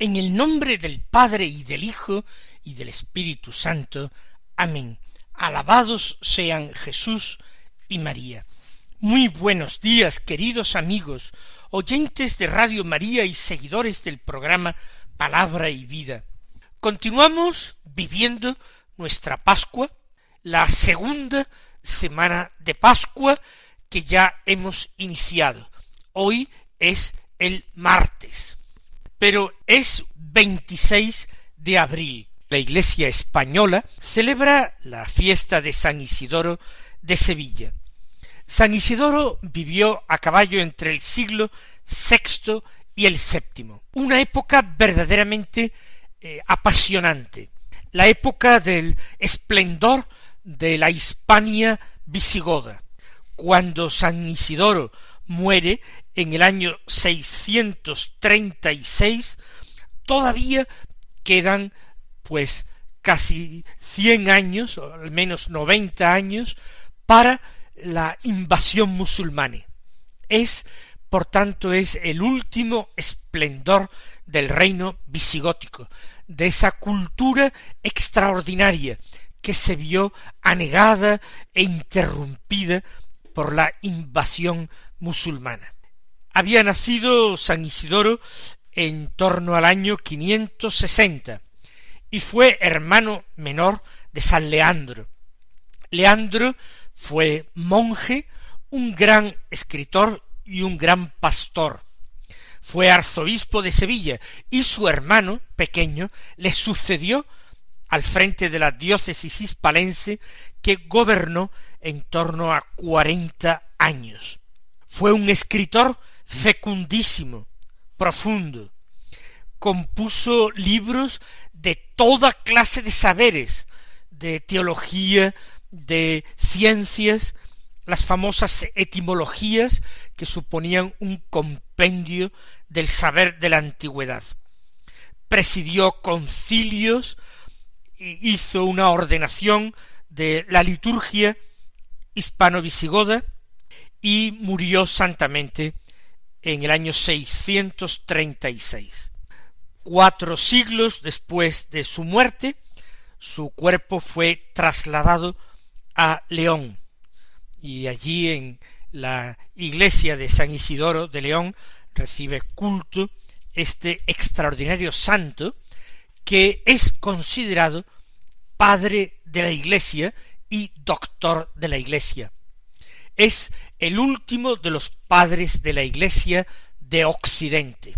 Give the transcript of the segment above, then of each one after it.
En el nombre del Padre y del Hijo y del Espíritu Santo. Amén. Alabados sean Jesús y María. Muy buenos días, queridos amigos, oyentes de Radio María y seguidores del programa Palabra y Vida. Continuamos viviendo nuestra Pascua, la segunda semana de Pascua que ya hemos iniciado. Hoy es el martes pero es 26 de abril. La Iglesia española celebra la fiesta de San Isidoro de Sevilla. San Isidoro vivió a caballo entre el siglo VI y el VII, una época verdaderamente eh, apasionante, la época del esplendor de la Hispania visigoda. Cuando San Isidoro muere en el año 636, todavía quedan pues casi cien años, o al menos noventa años, para la invasión musulmana. Es, por tanto, es el último esplendor del reino visigótico, de esa cultura extraordinaria que se vio anegada e interrumpida por la invasión musulmana. Había nacido San Isidoro en torno al año 560 y fue hermano menor de San Leandro. Leandro fue monje, un gran escritor y un gran pastor. Fue arzobispo de Sevilla y su hermano pequeño le sucedió al frente de la diócesis hispalense que gobernó en torno a cuarenta años. Fue un escritor fecundísimo, profundo. Compuso libros de toda clase de saberes, de teología, de ciencias, las famosas etimologías que suponían un compendio del saber de la antigüedad. Presidió concilios, hizo una ordenación de la liturgia hispano-visigoda, y murió santamente en el año 636. Cuatro siglos después de su muerte, su cuerpo fue trasladado a León, y allí en la iglesia de San Isidoro de León recibe culto este extraordinario santo que es considerado padre de la iglesia y doctor de la iglesia. Es el último de los padres de la Iglesia de Occidente,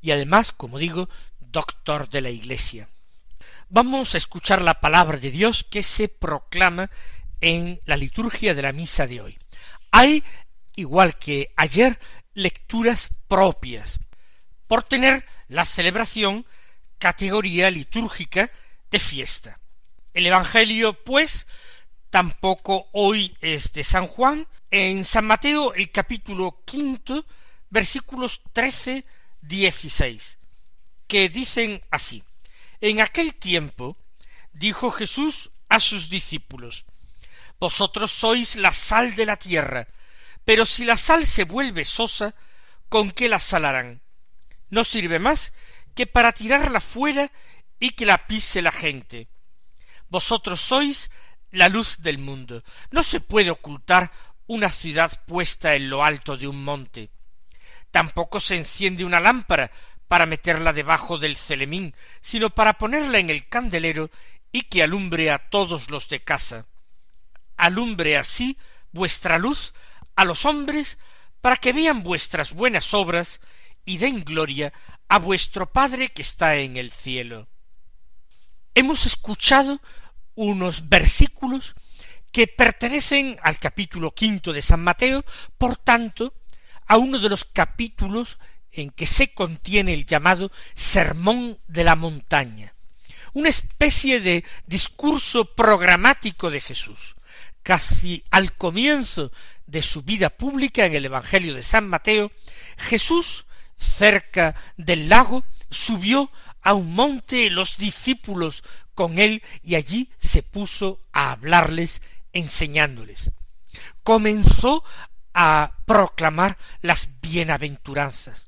y además, como digo, doctor de la Iglesia. Vamos a escuchar la palabra de Dios que se proclama en la liturgia de la misa de hoy. Hay, igual que ayer, lecturas propias, por tener la celebración categoría litúrgica de fiesta. El Evangelio, pues, tampoco hoy es de San Juan, en San Mateo el capítulo quinto, versículos trece, dieciséis, que dicen así. En aquel tiempo dijo Jesús a sus discípulos, Vosotros sois la sal de la tierra, pero si la sal se vuelve sosa, ¿con qué la salarán? No sirve más que para tirarla fuera y que la pise la gente. Vosotros sois la luz del mundo. No se puede ocultar una ciudad puesta en lo alto de un monte. Tampoco se enciende una lámpara para meterla debajo del celemín, sino para ponerla en el candelero y que alumbre a todos los de casa. Alumbre así vuestra luz a los hombres para que vean vuestras buenas obras y den gloria a vuestro Padre que está en el cielo. Hemos escuchado unos versículos que pertenecen al capítulo quinto de San Mateo, por tanto, a uno de los capítulos en que se contiene el llamado Sermón de la Montaña, una especie de discurso programático de Jesús. Casi al comienzo de su vida pública en el Evangelio de San Mateo, Jesús, cerca del lago, subió a un monte los discípulos con él y allí se puso a hablarles enseñándoles. Comenzó a proclamar las bienaventuranzas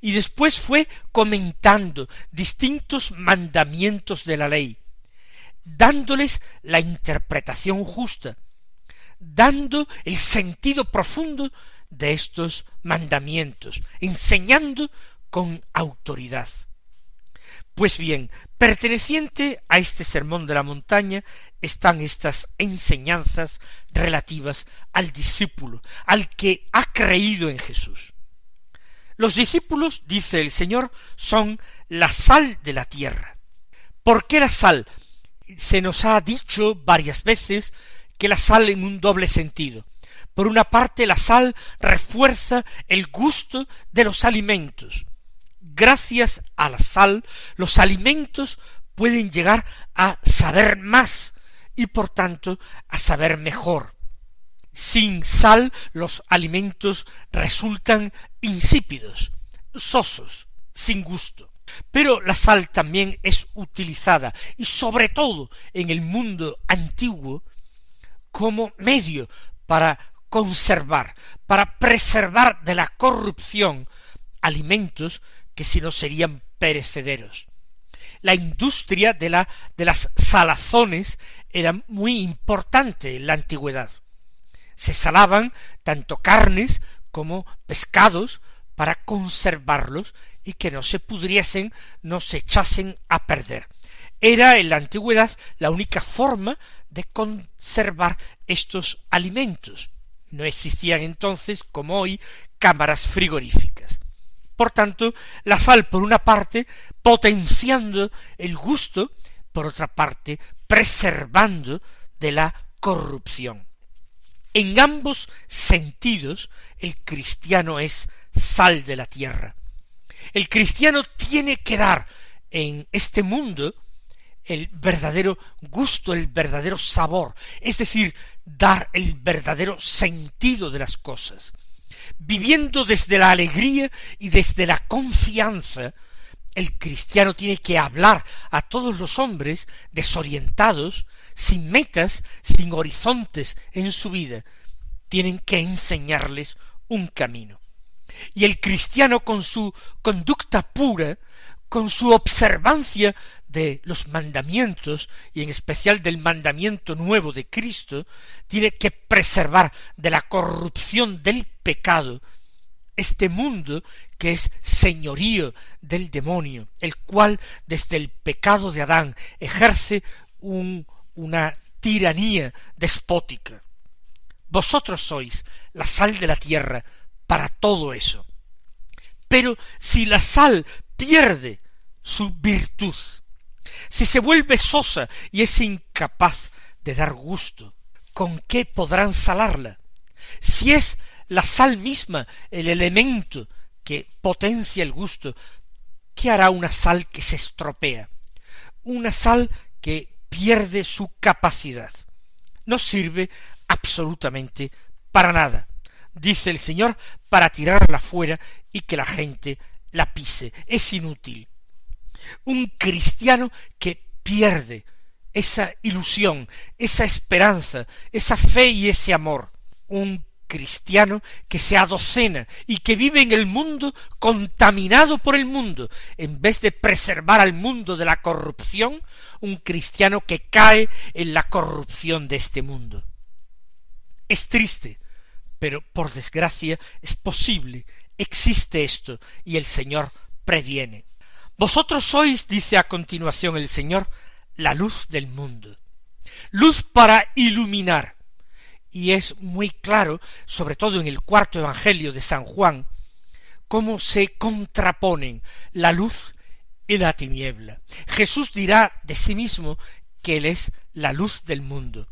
y después fue comentando distintos mandamientos de la ley, dándoles la interpretación justa, dando el sentido profundo de estos mandamientos, enseñando con autoridad. Pues bien, perteneciente a este sermón de la montaña están estas enseñanzas relativas al discípulo, al que ha creído en Jesús. Los discípulos, dice el Señor, son la sal de la tierra. ¿Por qué la sal? Se nos ha dicho varias veces que la sal en un doble sentido. Por una parte, la sal refuerza el gusto de los alimentos. Gracias a la sal, los alimentos pueden llegar a saber más y por tanto a saber mejor. Sin sal los alimentos resultan insípidos, sosos, sin gusto. Pero la sal también es utilizada, y sobre todo en el mundo antiguo, como medio para conservar, para preservar de la corrupción alimentos que si no serían perecederos. La industria de la de las salazones era muy importante en la antigüedad. Se salaban tanto carnes como pescados para conservarlos y que no se pudriesen, no se echasen a perder. Era en la antigüedad la única forma de conservar estos alimentos. No existían entonces, como hoy, cámaras frigoríficas. Por tanto, la sal, por una parte, potenciando el gusto, por otra parte, preservando de la corrupción. En ambos sentidos, el cristiano es sal de la tierra. El cristiano tiene que dar en este mundo el verdadero gusto, el verdadero sabor, es decir, dar el verdadero sentido de las cosas, viviendo desde la alegría y desde la confianza, el cristiano tiene que hablar a todos los hombres desorientados, sin metas, sin horizontes en su vida, tienen que enseñarles un camino. Y el cristiano con su conducta pura, con su observancia de los mandamientos, y en especial del mandamiento nuevo de Cristo, tiene que preservar de la corrupción del pecado este mundo que es señorío del demonio, el cual desde el pecado de Adán ejerce un, una tiranía despótica. Vosotros sois la sal de la tierra para todo eso. Pero si la sal pierde su virtud, si se vuelve sosa y es incapaz de dar gusto, ¿con qué podrán salarla? Si es la sal misma el elemento que potencia el gusto, ¿qué hará una sal que se estropea? Una sal que pierde su capacidad. No sirve absolutamente para nada. Dice el Señor, para tirarla fuera y que la gente la pise. Es inútil un cristiano que pierde esa ilusión, esa esperanza, esa fe y ese amor, un cristiano que se adocena y que vive en el mundo contaminado por el mundo, en vez de preservar al mundo de la corrupción, un cristiano que cae en la corrupción de este mundo. Es triste, pero por desgracia es posible, existe esto, y el Señor previene. Vosotros sois, dice a continuación el Señor, la luz del mundo. Luz para iluminar. Y es muy claro, sobre todo en el cuarto Evangelio de San Juan, cómo se contraponen la luz y la tiniebla. Jesús dirá de sí mismo que Él es la luz del mundo.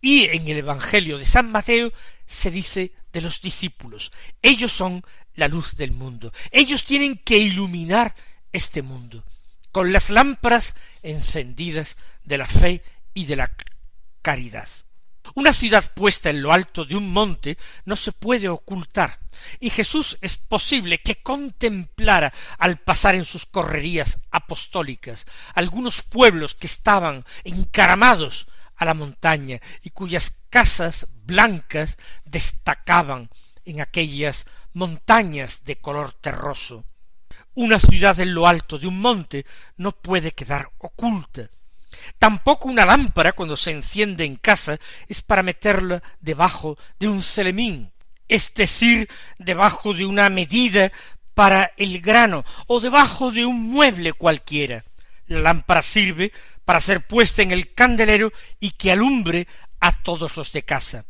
Y en el Evangelio de San Mateo se dice de los discípulos, ellos son la luz del mundo. Ellos tienen que iluminar este mundo. con las lámparas encendidas de la fe y de la caridad. Una ciudad puesta en lo alto de un monte no se puede ocultar, y Jesús es posible que contemplara al pasar en sus correrías apostólicas algunos pueblos que estaban encaramados a la montaña y cuyas casas blancas destacaban en aquellas montañas de color terroso. Una ciudad en lo alto de un monte no puede quedar oculta. Tampoco una lámpara cuando se enciende en casa es para meterla debajo de un celemín, es decir, debajo de una medida para el grano o debajo de un mueble cualquiera. La lámpara sirve para ser puesta en el candelero y que alumbre a todos los de casa.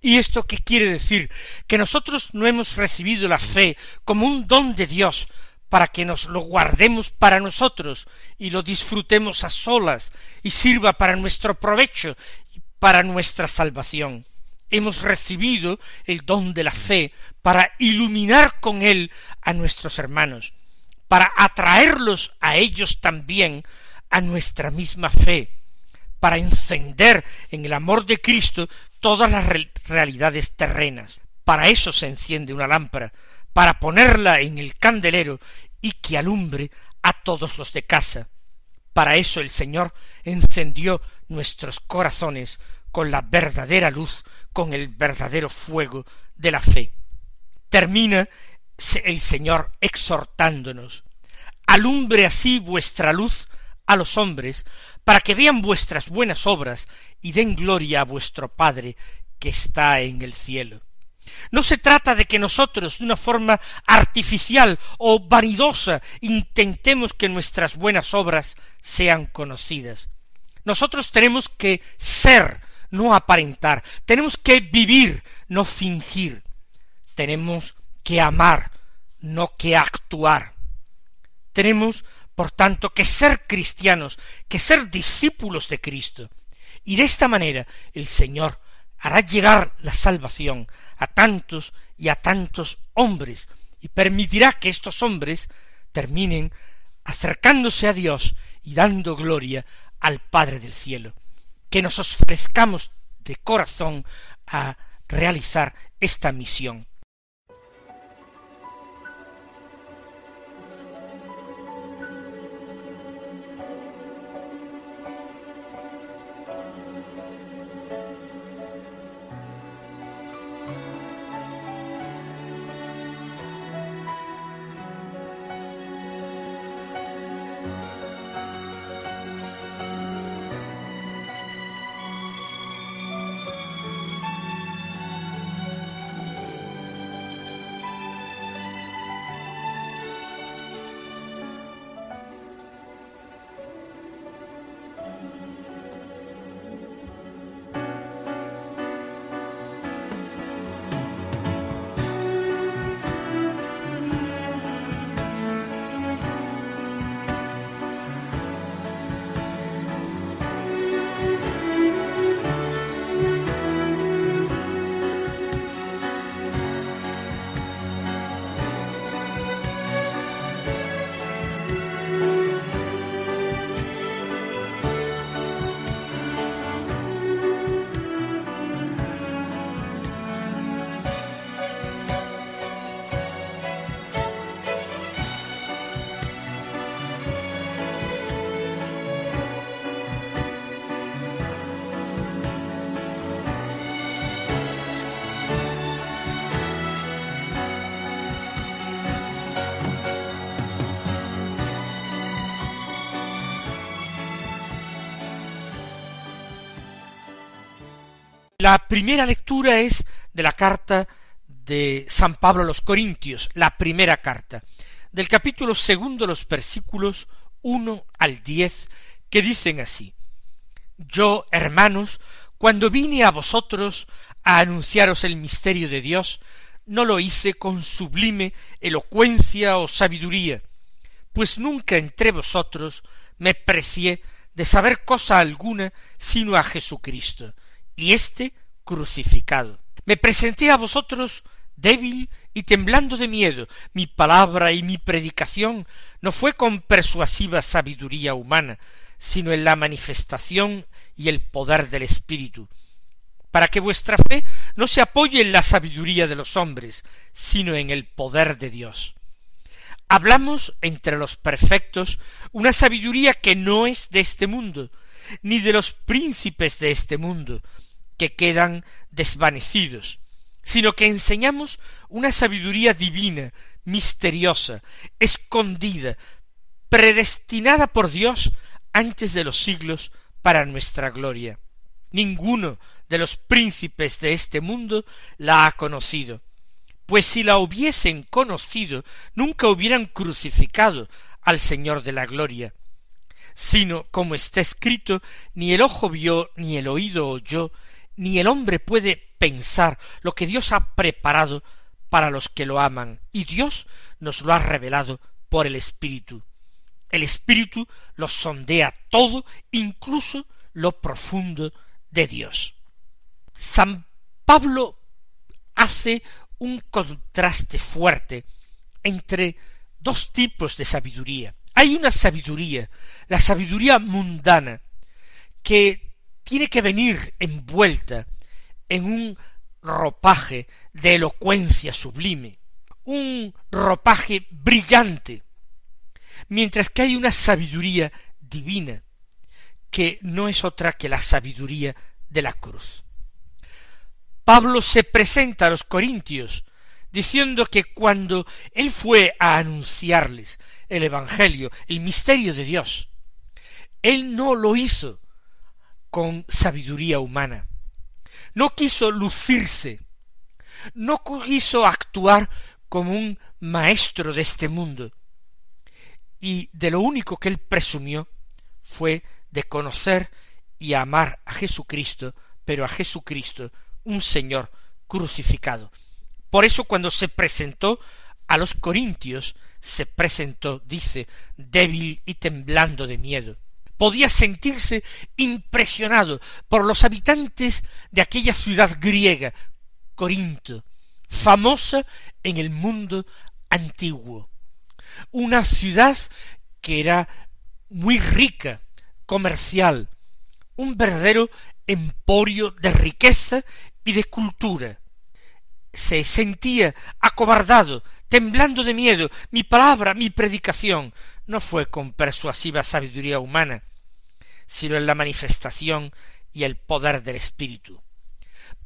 ¿Y esto qué quiere decir? Que nosotros no hemos recibido la fe como un don de Dios para que nos lo guardemos para nosotros y lo disfrutemos a solas y sirva para nuestro provecho y para nuestra salvación. Hemos recibido el don de la fe para iluminar con él a nuestros hermanos, para atraerlos a ellos también a nuestra misma fe, para encender en el amor de Cristo todas las realidades terrenas. Para eso se enciende una lámpara, para ponerla en el candelero y que alumbre a todos los de casa. Para eso el Señor encendió nuestros corazones con la verdadera luz, con el verdadero fuego de la fe. Termina el Señor exhortándonos. Alumbre así vuestra luz a los hombres, para que vean vuestras buenas obras y den gloria a vuestro Padre que está en el cielo. No se trata de que nosotros, de una forma artificial o vanidosa, intentemos que nuestras buenas obras sean conocidas. Nosotros tenemos que ser, no aparentar. Tenemos que vivir, no fingir. Tenemos que amar, no que actuar. Tenemos, por tanto, que ser cristianos, que ser discípulos de Cristo. Y de esta manera el Señor hará llegar la salvación a tantos y a tantos hombres y permitirá que estos hombres terminen acercándose a Dios y dando gloria al Padre del cielo. Que nos ofrezcamos de corazón a realizar esta misión. La primera lectura es de la carta de San Pablo a los Corintios, la primera carta, del capítulo segundo los versículos uno al diez, que dicen así Yo, hermanos, cuando vine a vosotros a anunciaros el misterio de Dios, no lo hice con sublime elocuencia o sabiduría, pues nunca entre vosotros me precié de saber cosa alguna sino a Jesucristo, y éste crucificado. Me presenté a vosotros débil y temblando de miedo. Mi palabra y mi predicación no fue con persuasiva sabiduría humana, sino en la manifestación y el poder del Espíritu, para que vuestra fe no se apoye en la sabiduría de los hombres, sino en el poder de Dios. Hablamos entre los perfectos una sabiduría que no es de este mundo, ni de los príncipes de este mundo, que quedan desvanecidos, sino que enseñamos una sabiduría divina, misteriosa, escondida, predestinada por Dios antes de los siglos para nuestra gloria. Ninguno de los príncipes de este mundo la ha conocido, pues si la hubiesen conocido, nunca hubieran crucificado al Señor de la gloria, sino, como está escrito, ni el ojo vio, ni el oído oyó, ni el hombre puede pensar lo que Dios ha preparado para los que lo aman, y Dios nos lo ha revelado por el Espíritu. El Espíritu lo sondea todo, incluso lo profundo de Dios. San Pablo hace un contraste fuerte entre dos tipos de sabiduría. Hay una sabiduría, la sabiduría mundana, que tiene que venir envuelta en un ropaje de elocuencia sublime, un ropaje brillante, mientras que hay una sabiduría divina, que no es otra que la sabiduría de la cruz. Pablo se presenta a los corintios diciendo que cuando él fue a anunciarles el Evangelio, el misterio de Dios, él no lo hizo con sabiduría humana, no quiso lucirse, no quiso actuar como un maestro de este mundo, y de lo único que él presumió fue de conocer y amar a Jesucristo, pero a Jesucristo un Señor crucificado. Por eso cuando se presentó a los corintios, se presentó, dice, débil y temblando de miedo. Podía sentirse impresionado por los habitantes de aquella ciudad griega, Corinto, famosa en el mundo antiguo. Una ciudad que era muy rica, comercial, un verdadero emporio de riqueza y de cultura. Se sentía acobardado, temblando de miedo. Mi palabra, mi predicación, no fue con persuasiva sabiduría humana, sino en la manifestación y el poder del Espíritu.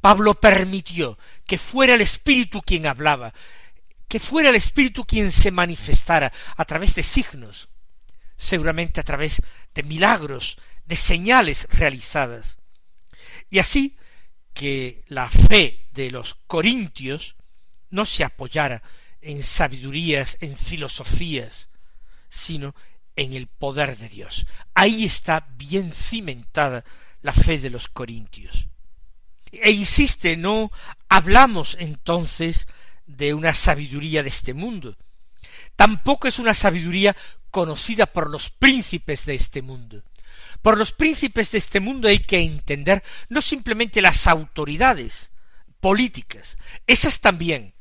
Pablo permitió que fuera el Espíritu quien hablaba, que fuera el Espíritu quien se manifestara a través de signos, seguramente a través de milagros, de señales realizadas. Y así que la fe de los corintios no se apoyara en sabidurías, en filosofías, sino en el poder de Dios. Ahí está bien cimentada la fe de los corintios. E insiste, no hablamos entonces de una sabiduría de este mundo. Tampoco es una sabiduría conocida por los príncipes de este mundo. Por los príncipes de este mundo hay que entender no simplemente las autoridades políticas, esas también.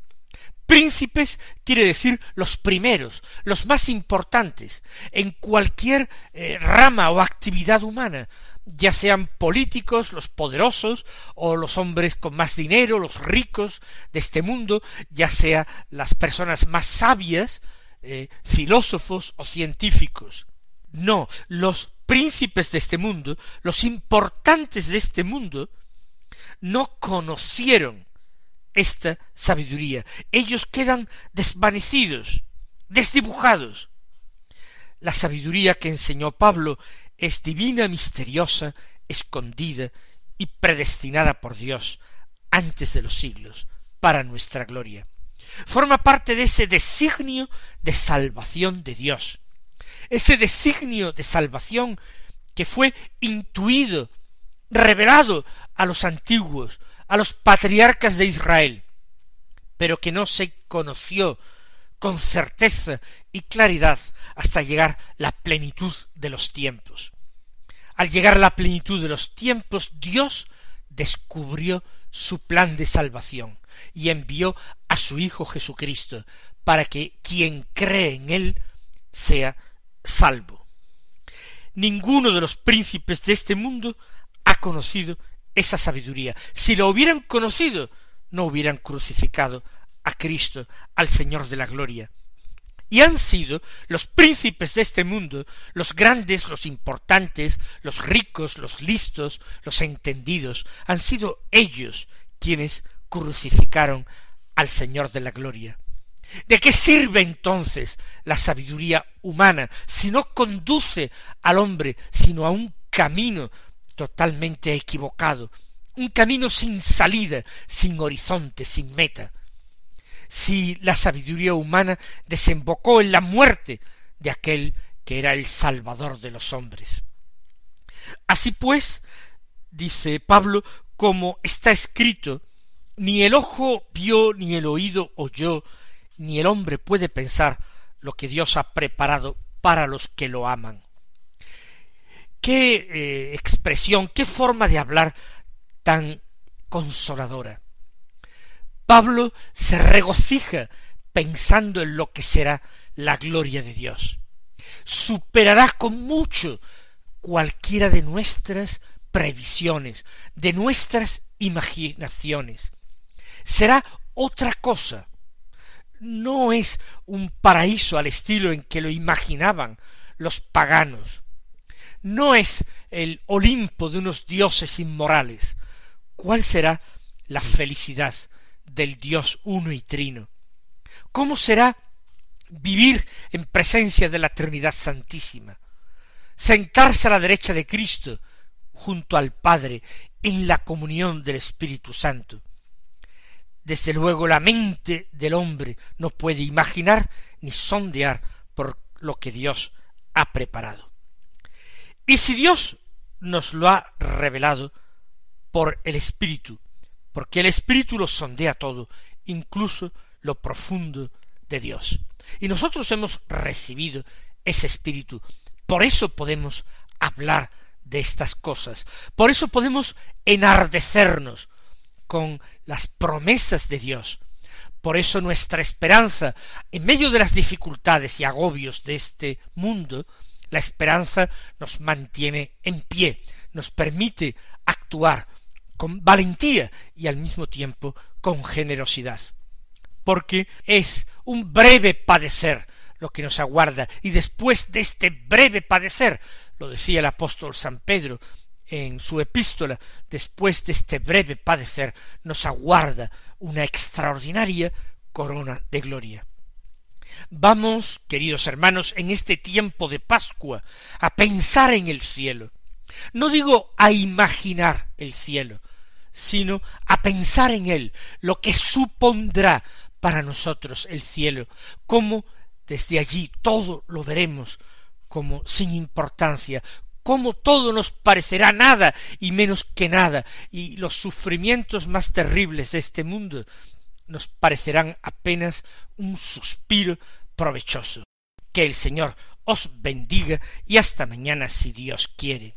Príncipes quiere decir los primeros, los más importantes, en cualquier eh, rama o actividad humana, ya sean políticos, los poderosos, o los hombres con más dinero, los ricos de este mundo, ya sea las personas más sabias, eh, filósofos o científicos. No, los príncipes de este mundo, los importantes de este mundo, no conocieron esta sabiduría. Ellos quedan desvanecidos, desdibujados. La sabiduría que enseñó Pablo es divina, misteriosa, escondida y predestinada por Dios antes de los siglos, para nuestra gloria. Forma parte de ese designio de salvación de Dios, ese designio de salvación que fue intuido, revelado a los antiguos, a los patriarcas de Israel, pero que no se conoció con certeza y claridad hasta llegar la plenitud de los tiempos. Al llegar la plenitud de los tiempos, Dios descubrió su plan de salvación y envió a su Hijo Jesucristo para que quien cree en él sea salvo. Ninguno de los príncipes de este mundo ha conocido esa sabiduría. Si lo hubieran conocido, no hubieran crucificado a Cristo, al Señor de la gloria. Y han sido los príncipes de este mundo, los grandes, los importantes, los ricos, los listos, los entendidos, han sido ellos quienes crucificaron al Señor de la gloria. ¿De qué sirve entonces la sabiduría humana si no conduce al hombre sino a un camino totalmente equivocado, un camino sin salida, sin horizonte, sin meta? Si la sabiduría humana desembocó en la muerte de aquel que era el Salvador de los hombres. Así pues, dice Pablo, como está escrito, ni el ojo vio, ni el oído oyó, ni el hombre puede pensar lo que Dios ha preparado para los que lo aman. Qué eh, expresión, qué forma de hablar tan consoladora. Pablo se regocija pensando en lo que será la gloria de Dios. Superará con mucho cualquiera de nuestras previsiones, de nuestras imaginaciones. Será otra cosa, no es un paraíso al estilo en que lo imaginaban los paganos, no es el Olimpo de unos dioses inmorales. ¿Cuál será la felicidad del Dios uno y trino? ¿Cómo será vivir en presencia de la Trinidad Santísima? Sentarse a la derecha de Cristo junto al Padre en la comunión del Espíritu Santo. Desde luego la mente del hombre no puede imaginar ni sondear por lo que Dios ha preparado. Y si Dios nos lo ha revelado por el Espíritu, porque el Espíritu lo sondea todo, incluso lo profundo de Dios. Y nosotros hemos recibido ese Espíritu, por eso podemos hablar de estas cosas, por eso podemos enardecernos con las promesas de Dios. Por eso nuestra esperanza, en medio de las dificultades y agobios de este mundo, la esperanza nos mantiene en pie, nos permite actuar con valentía y al mismo tiempo con generosidad. Porque es un breve padecer lo que nos aguarda, y después de este breve padecer, lo decía el apóstol San Pedro, en su epístola, después de este breve padecer, nos aguarda una extraordinaria corona de gloria. Vamos, queridos hermanos, en este tiempo de Pascua, a pensar en el cielo. No digo a imaginar el cielo, sino a pensar en él, lo que supondrá para nosotros el cielo, cómo desde allí todo lo veremos como sin importancia, cómo todo nos parecerá nada y menos que nada, y los sufrimientos más terribles de este mundo nos parecerán apenas un suspiro provechoso. Que el Señor os bendiga y hasta mañana si Dios quiere.